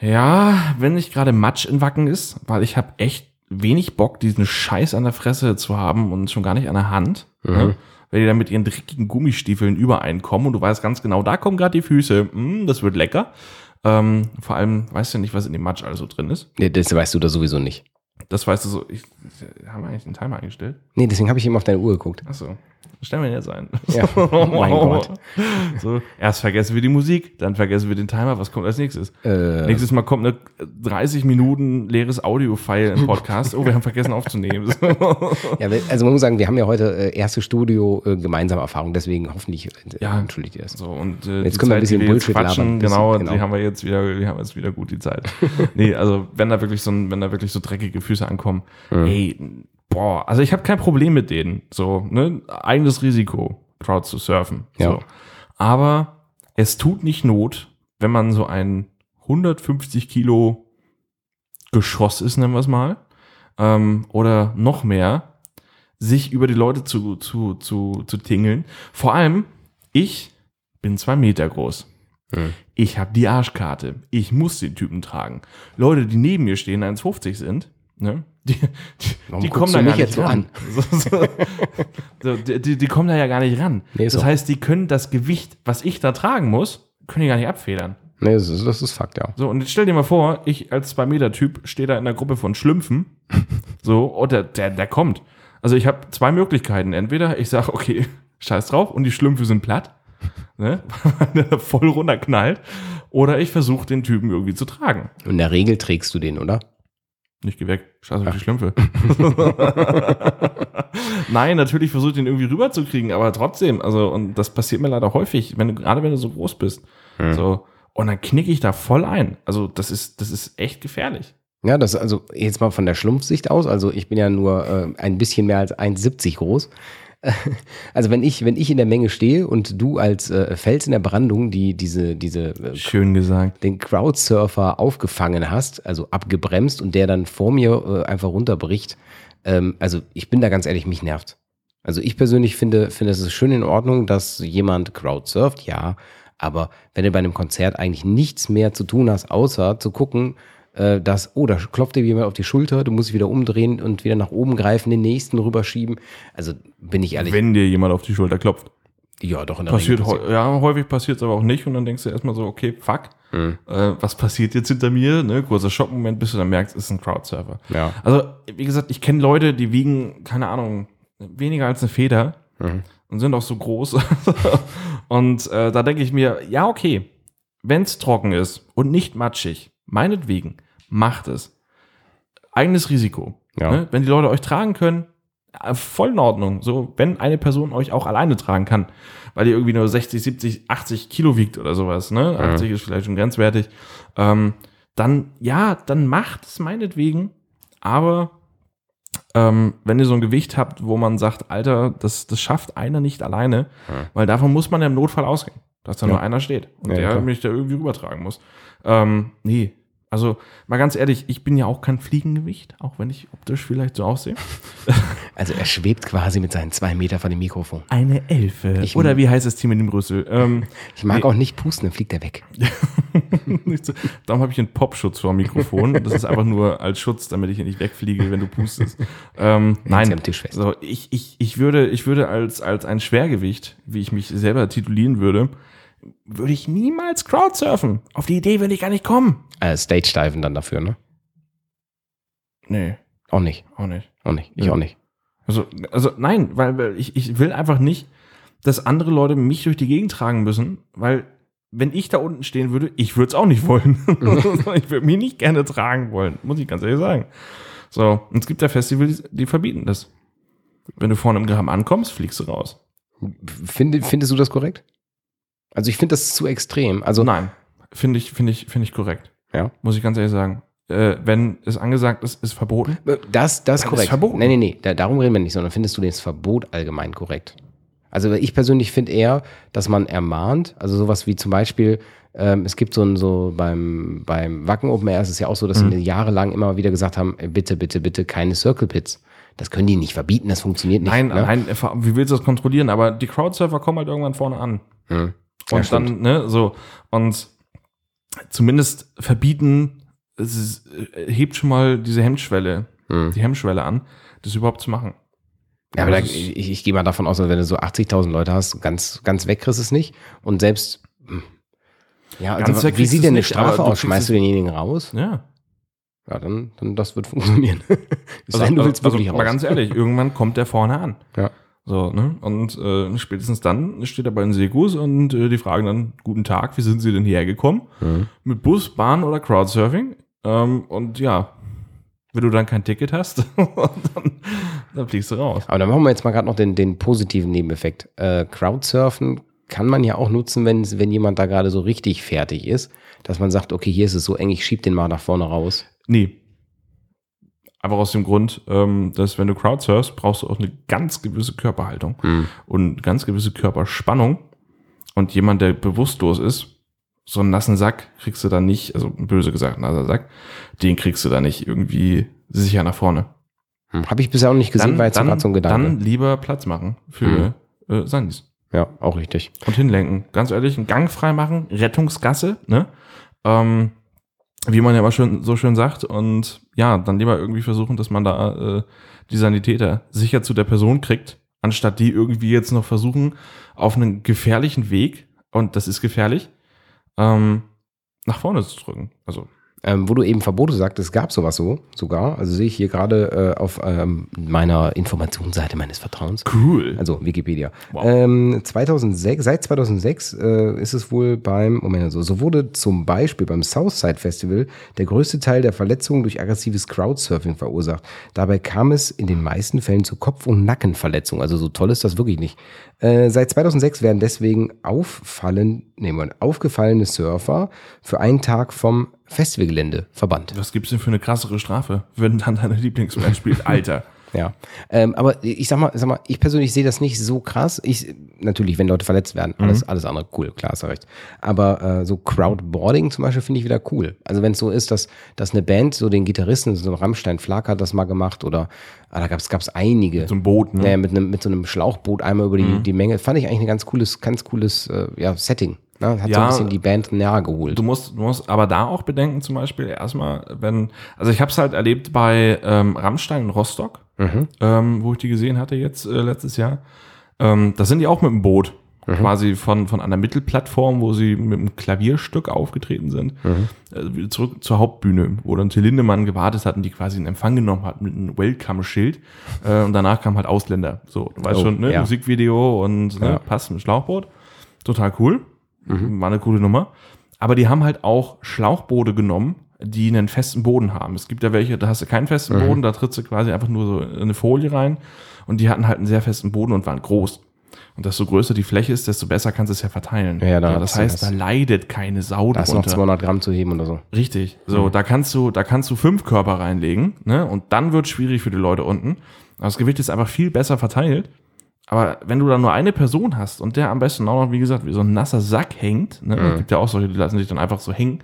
ja, wenn nicht gerade Matsch in Wacken ist, weil ich habe echt wenig Bock, diesen Scheiß an der Fresse zu haben und schon gar nicht an der Hand. Ne? Wenn die dann mit ihren dreckigen Gummistiefeln übereinkommen und du weißt ganz genau, da kommen gerade die Füße, mm, das wird lecker. Ähm, vor allem weißt du nicht, was in dem Matsch also drin ist. Nee, das weißt du da sowieso nicht. Das weißt du so. Ich, haben wir eigentlich den Timer eingestellt? Nee, deswegen habe ich eben auf deine Uhr geguckt. Achso. Stellen wir ihn jetzt ein. Ja. Oh mein Gott. So, erst vergessen wir die Musik, dann vergessen wir den Timer. Was kommt als nächstes? Äh, Nächstes Mal kommt eine 30 Minuten leeres Audio-File im Podcast. Oh, wir haben vergessen aufzunehmen. ja, also man muss sagen, wir haben ja heute äh, erste Studio äh, gemeinsame Erfahrung, deswegen hoffentlich äh, Ja. entschuldigt ihr das. So, und äh, Jetzt können wir ein Zeit, bisschen Bullshit quatschen, labern. Genau, genau. die haben wir jetzt wieder, die haben jetzt wieder gut die Zeit. nee, also wenn da wirklich so ein, wenn da wirklich so dreckige Füße ankommen, ey, boah, also ich habe kein Problem mit denen. So, ne, eigenes Risiko, Crowd zu surfen. Ja. So. Aber es tut nicht Not, wenn man so ein 150 Kilo Geschoss ist, nennen wir es mal, ähm, oder noch mehr, sich über die Leute zu, zu, zu, zu tingeln. Vor allem, ich bin zwei Meter groß. Hm. Ich habe die Arschkarte. Ich muss den Typen tragen. Leute, die neben mir stehen, 1,50 sind, ne? Die, die, die kommen da gar nicht ran. So, so, so, die, die, kommen da ja gar nicht ran. Nee, das heißt, die können das Gewicht, was ich da tragen muss, können die gar nicht abfedern. Nee, das ist, das ist Fakt, ja. So, und jetzt stell dir mal vor, ich als 2-Meter-Typ stehe da in einer Gruppe von Schlümpfen. So, und der, der, der kommt. Also ich habe zwei Möglichkeiten. Entweder ich sage, okay, scheiß drauf und die Schlümpfe sind platt, ne? weil der voll runterknallt. Oder ich versuche den Typen irgendwie zu tragen. In der Regel trägst du den, oder? Nicht geh weg, scheiß auf die Schlümpfe. Nein, natürlich versucht ihn irgendwie rüberzukriegen, aber trotzdem, also, und das passiert mir leider häufig, wenn du, gerade wenn du so groß bist. So, und dann knicke ich da voll ein. Also, das ist, das ist echt gefährlich. Ja, das also jetzt mal von der Schlumpfsicht aus. Also ich bin ja nur äh, ein bisschen mehr als 1,70 groß. Also wenn ich, wenn ich in der Menge stehe und du als äh, Fels in der Brandung, die diese, diese äh, Schön gesagt. den Crowdsurfer aufgefangen hast, also abgebremst und der dann vor mir äh, einfach runterbricht. Ähm, also ich bin da ganz ehrlich, mich nervt. Also ich persönlich finde, finde es ist schön in Ordnung, dass jemand Crowdsurft, ja, aber wenn du bei einem Konzert eigentlich nichts mehr zu tun hast, außer zu gucken, äh, dass, oh, da klopft dir jemand auf die Schulter, du musst dich wieder umdrehen und wieder nach oben greifen, den nächsten rüberschieben. Also bin ich ehrlich, Wenn dir jemand auf die Schulter klopft. ja doch in der Passiert, Regel häu- ja, häufig passiert es aber auch nicht und dann denkst du erstmal so, okay, fuck, Mhm. äh, was passiert jetzt hinter mir? Ne? Kurzer Schockmoment, bis du dann merkst, es ist ein Crowdsurfer. Ja. Also, wie gesagt, ich kenne Leute, die wiegen, keine Ahnung, weniger als eine Feder Mhm. und sind auch so groß. und äh, da denke ich mir, ja, okay, wenn es trocken ist und nicht matschig, meinetwegen, macht es. Eigenes Risiko. Ja. Ne? Wenn die Leute euch tragen können, äh, voll in Ordnung. So, wenn eine Person euch auch alleine tragen kann, weil ihr irgendwie nur 60, 70, 80 Kilo wiegt oder sowas, ne? 80 ist vielleicht schon grenzwertig, ähm, dann, ja, dann macht es meinetwegen, aber ähm, wenn ihr so ein Gewicht habt, wo man sagt, Alter, das, das schafft einer nicht alleine, weil davon muss man ja im Notfall ausgehen, dass da nur einer steht und Ja, der klar. mich da irgendwie rübertragen muss. Ähm, nee, also mal ganz ehrlich, ich bin ja auch kein Fliegengewicht, auch wenn ich optisch vielleicht so aussehe. Also er schwebt quasi mit seinen zwei Meter von dem Mikrofon. Eine Elfe. Ich- Oder wie heißt das Team in dem Brüssel? Ähm, Ich mag Nee. auch nicht pusten, dann fliegt er weg. so. Darum habe ich einen Popschutz vor dem Mikrofon. Das ist einfach nur als Schutz, damit ich hier nicht wegfliege, wenn du pustest. Ähm, nein, am Tisch fest. So, ich, ich, ich würde, ich würde als, als ein Schwergewicht, wie ich mich selber titulieren würde, würde ich niemals Crowdsurfen. Auf die Idee würde ich gar nicht kommen. Äh, Stage-Diven dann dafür, ne? Nee, Auch nicht. auch nicht. Auch nicht. Ich Ja. auch nicht. Also, also nein, weil, weil ich, ich will einfach nicht, dass andere Leute mich durch die Gegend tragen müssen, weil wenn ich da unten stehen würde, ich würde es auch nicht wollen. ich würde mich nicht gerne tragen wollen, muss ich ganz ehrlich sagen. So, und es gibt ja Festivals, die verbieten das. Wenn du vorne im Graben ankommst, fliegst du raus. Finde, findest du das korrekt? Also ich finde das zu extrem. Also Nein, finde ich, finde ich, finde ich korrekt. Ja. Muss ich ganz ehrlich sagen. Äh, wenn es angesagt ist, ist verboten. Äh, Das, das ist korrekt. ist verboten. Nee, nee, nee, da, darum reden wir nicht, sondern findest du das Verbot allgemein korrekt? Also ich persönlich finde eher, dass man ermahnt, also sowas wie zum Beispiel, ähm, es gibt so ein, so beim, beim Wacken Open Air ist es ja auch so, dass Mhm. sie jahrelang immer wieder gesagt haben, bitte, bitte, bitte keine Circle Pits. Das können die nicht verbieten, das funktioniert nicht. Nein, ne? nein, wie willst du das kontrollieren? Aber die Crowdsurfer kommen halt irgendwann vorne an. Hm. Ja, Und stimmt. dann, ne, so, und zumindest verbieten, es äh, hebt schon mal diese Hemmschwelle, Hm. die Hemmschwelle an, das überhaupt zu machen. Ja, aber da, Das ist- ich, ich gehe mal davon aus, dass wenn du so 80.000 Leute hast, ganz, ganz weg kriegst du es nicht. Und selbst, hm. ja, also, wie sieht denn eine aber Strafe aus? Schmeißt du denjenigen raus? Ja. Ja, dann, dann das wird funktionieren. Es sei denn, du willst wirklich also, mal raus. ganz ehrlich, irgendwann kommt der vorne an. Ja. So, ne? Und äh, spätestens dann steht er bei den Sekus und äh, die fragen dann, guten Tag, wie sind Sie denn hierher gekommen? Mhm. Mit Bus, Bahn oder Crowdsurfing? Ähm, und ja, wenn du dann kein Ticket hast, dann, dann fliegst du raus. Aber dann machen wir jetzt mal gerade noch den, den positiven Nebeneffekt. Äh, Crowdsurfen kann man ja auch nutzen, wenn, wenn jemand da gerade so richtig fertig ist, dass man sagt, okay, hier ist es so eng, ich schieb den mal nach vorne raus. Nee. Einfach aus dem Grund, ähm, dass wenn du Crowdsurfst, brauchst du auch eine ganz gewisse Körperhaltung und eine ganz gewisse Körperspannung. Und jemand, der bewusstlos ist, so einen nassen Sack kriegst du da nicht, also böse gesagt, nasser Sack, den kriegst du da nicht irgendwie sicher nach vorne. Hm. Habe ich bisher auch nicht gesehen, war jetzt gerade so ein Gedanke. dann lieber Platz machen für äh, Sandys. ja, auch richtig. und hinlenken. Ganz ehrlich, einen Gang frei machen, Rettungsgasse, ne? Ähm, wie man ja immer schön, so schön sagt. Und ja, dann lieber irgendwie versuchen, dass man da äh, die Sanitäter sicher zu der Person kriegt, anstatt die irgendwie jetzt noch versuchen, auf einen gefährlichen Weg, und das ist gefährlich, ähm, nach vorne zu drücken. Also Ähm, wo du eben Verbote sagtest, es gab sowas so sogar. Also sehe ich hier gerade äh, auf ähm, meiner Informationsseite meines Vertrauens. Cool. Also Wikipedia. Wow. Ähm, 2006, seit 2006 äh, ist es wohl beim, Moment, also, so wurde zum Beispiel beim Southside Festival der größte Teil der Verletzungen durch aggressives Crowdsurfing verursacht. Dabei kam es in den meisten Fällen zu Kopf- und Nackenverletzungen. Also so toll ist das wirklich nicht. Äh, seit 2006 werden deswegen auffallen, nee, Moment, aufgefallene Surfer für einen Tag vom Festivalgelände verbannt. Was gibt's denn für eine krassere Strafe, wenn dann deine Lieblingsband spielt? Alter. Ja, ähm, aber ich sag mal, sag mal, ich persönlich sehe das nicht so krass. Ich natürlich, wenn Leute verletzt werden, alles, alles andere cool, klar, hast du recht. Aber äh, so Crowdboarding zum Beispiel finde ich wieder cool. Also wenn es so ist, dass, dass eine Band so den Gitarristen, so ein Rammstein Flak hat das mal gemacht oder ah, da gab es gab's einige. So ein Boot, ne? Ja, mit, einem, mit so einem Schlauchboot einmal über die, die Menge. Fand ich eigentlich ein ganz cooles, ganz cooles äh, ja, Setting. Ne? Hat so Ja, ein bisschen die Band näher geholt. Du musst, du musst aber da auch bedenken, zum Beispiel erstmal, wenn, also ich habe es halt erlebt bei ähm, Rammstein in Rostock, ähm, wo ich die gesehen hatte jetzt äh, letztes Jahr. Ähm, da sind die auch mit dem Boot, quasi von, von einer Mittelplattform, wo sie mit einem Klavierstück aufgetreten sind, äh, wieder zurück zur Hauptbühne, wo dann Till Lindemann gewartet hat und die quasi in Empfang genommen hat mit einem Welcome-Schild. Äh, und danach kam halt Ausländer. So, du weißt Oh, schon, ne? ja. Musikvideo und ne, Ja. passt mit Schlauchboot. Total cool. Mhm. War eine coole Nummer. Aber die haben halt auch Schlauchboote genommen, die einen festen Boden haben. Es gibt ja welche, da hast du keinen festen Mhm. Boden, da trittst du quasi einfach nur so in eine Folie rein. Und die hatten halt einen sehr festen Boden und waren groß. Und desto größer die Fläche ist, desto besser kannst du es ja verteilen. Ja, ja, da das hast du heißt, das. da leidet keine Sau da ist noch drunter. 200 Gramm zu heben oder so. Richtig. So, Mhm. da kannst du, da kannst du fünf Körper reinlegen, ne? Und dann wird schwierig für die Leute unten. Aber Das Gewicht ist einfach viel besser verteilt. Aber wenn du da nur eine Person hast und der am besten auch noch, wie gesagt, wie so ein nasser Sack hängt, ne? Mhm. Gibt ja auch solche, die lassen sich dann einfach so hängen,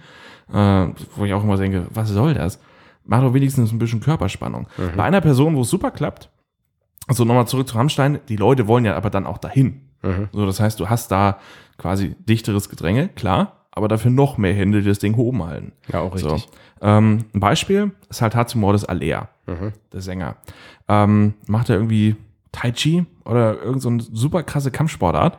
äh, wo ich auch immer denke, was soll das? Mach doch wenigstens ein bisschen Körperspannung. Mhm. Bei einer Person, wo es super klappt, also nochmal zurück zu Rammstein, die Leute wollen ja aber dann auch dahin. Mhm. So, das heißt, du hast da quasi dichteres Gedränge, klar, aber dafür noch mehr Hände, die das Ding oben halten. Ja, auch So. richtig. Ähm, ein Beispiel ist halt Hatsumordes Alea, Mhm. der Sänger. Ähm, macht er irgendwie Tai Chi oder irgend so eine super krasse Kampfsportart.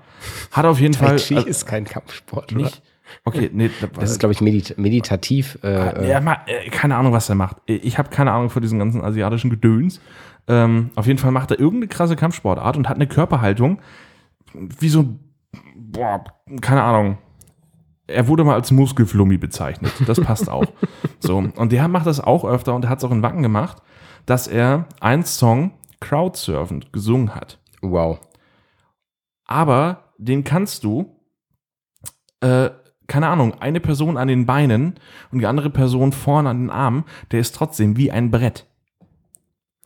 Hat auf jeden Tai Fall Chi also ist kein Kampfsport, oder? nicht. Okay, nee, Das ist, glaube ich, medit meditativ. Äh, äh, er ma- äh, keine Ahnung, was er macht. Ich habe keine Ahnung von diesem ganzen asiatischen Gedöns. Ähm, auf jeden Fall macht er irgendeine krasse Kampfsportart und hat eine Körperhaltung wie so, ein- boah, keine Ahnung. Er wurde mal als Muskelflummi bezeichnet. Das passt auch. So, und der macht das auch öfter und er hat es auch in Wacken gemacht, dass er einen Song crowdsurfend gesungen hat. wow. Aber den kannst du, äh, keine Ahnung, eine Person an den Beinen und die andere Person vorne an den Armen, der ist trotzdem wie ein Brett.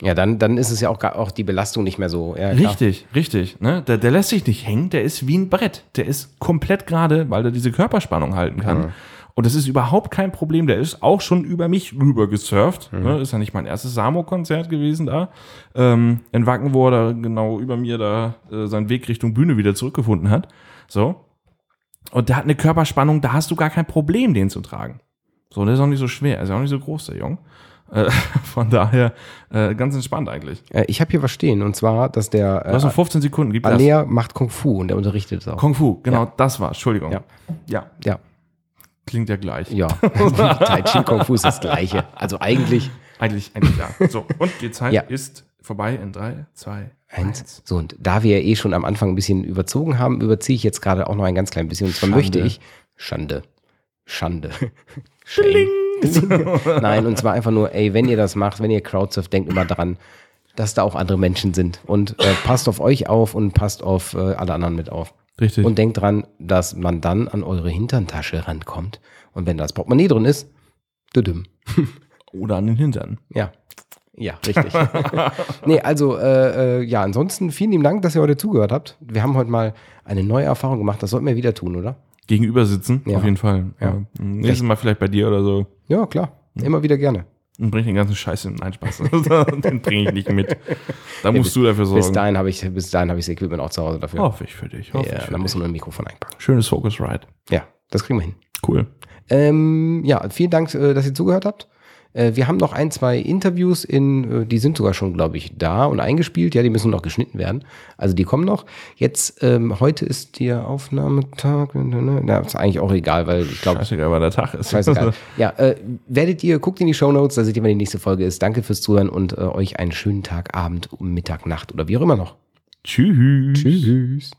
Ja, dann, dann ist es ja auch, auch die Belastung nicht mehr so. Ja. Richtig, richtig. Ne? Der, der lässt sich nicht hängen, der ist wie ein Brett. Der ist komplett gerade, weil er diese Körperspannung halten kann. Und das ist überhaupt kein Problem. Der ist auch schon über mich rüber gesurft. Ne? Ist ja nicht mein erstes Samo-Konzert gewesen da. Ähm, in Wacken, wo er da genau über mir da äh, seinen Weg Richtung Bühne wieder zurückgefunden hat. So. Und der hat eine Körperspannung, da hast du gar kein Problem, den zu tragen. So, der ist auch nicht so schwer, er ist auch nicht so groß, der Jung. Äh, von daher äh, ganz entspannt eigentlich. Äh, ich habe hier was stehen und zwar, dass der Du hast noch äh, 15 Sekunden, gib das. Alea macht Kung Fu und der unterrichtet es auch. Kung Fu, genau, Ja. das war's. Entschuldigung. Ja. ja, ja, klingt ja gleich. ja. tai Chi Kung Fu ist das Gleiche. Also eigentlich Eigentlich, eigentlich ja. So, und die Zeit Ja. ist vorbei in 3, 2, eins. 1. So, und da wir ja eh schon am Anfang ein bisschen überzogen haben, überziehe ich jetzt gerade auch noch ein ganz klein bisschen. Und zwar Schande. möchte ich Schande. Schande. Shame. Nein, und zwar einfach nur, ey, wenn ihr das macht, wenn ihr Crowdsurft, denkt immer dran, dass da auch andere Menschen sind. Und äh, passt auf euch auf und passt auf äh, alle anderen mit auf. Richtig. Und denkt dran, dass man dann an eure Hinterntasche rankommt. Und wenn das Portemonnaie drin ist, düdüm. Oder an den Hintern. Ja. Ja, richtig. nee, also, äh, äh, ja, ansonsten vielen lieben Dank, dass ihr heute zugehört habt. Wir haben heute mal eine neue Erfahrung gemacht. Das sollten wir wieder tun, oder? Gegenüber sitzen, Ja. auf jeden Fall. Ja. Ja. Nächstes Mal vielleicht bei dir oder so. Ja, klar. Immer wieder gerne. Und bring den ganzen Scheiß in. Nein, Spaß. den bringe ich nicht mit. Da musst bis- du dafür sorgen. Bis dahin habe ich, bis dahin habe ich das Equipment auch zu Hause dafür. Hoffe ich für dich. Hoffe ja, ich für dann muss man nur ein Mikrofon einpacken. Schönes Focusrite. Ja, das kriegen wir hin. Cool. Ähm, ja, vielen Dank, äh, dass ihr zugehört habt. Äh, wir haben noch ein, zwei Interviews in, äh, die sind sogar schon, glaube ich, da und eingespielt. Ja, die müssen noch geschnitten werden. Also die kommen noch. Jetzt, ähm, heute ist der Aufnahmetag. Na, ist eigentlich auch egal, weil ich glaube, Scheißegal, wann der Tag ist. Scheißegal. Ja, äh, werdet ihr, guckt in die Shownotes, da seht ihr, wann die nächste Folge ist. Danke fürs Zuhören und äh, euch einen schönen Tag, Abend, Mittag, Nacht oder wie auch immer noch. Tschüss. Tschüss.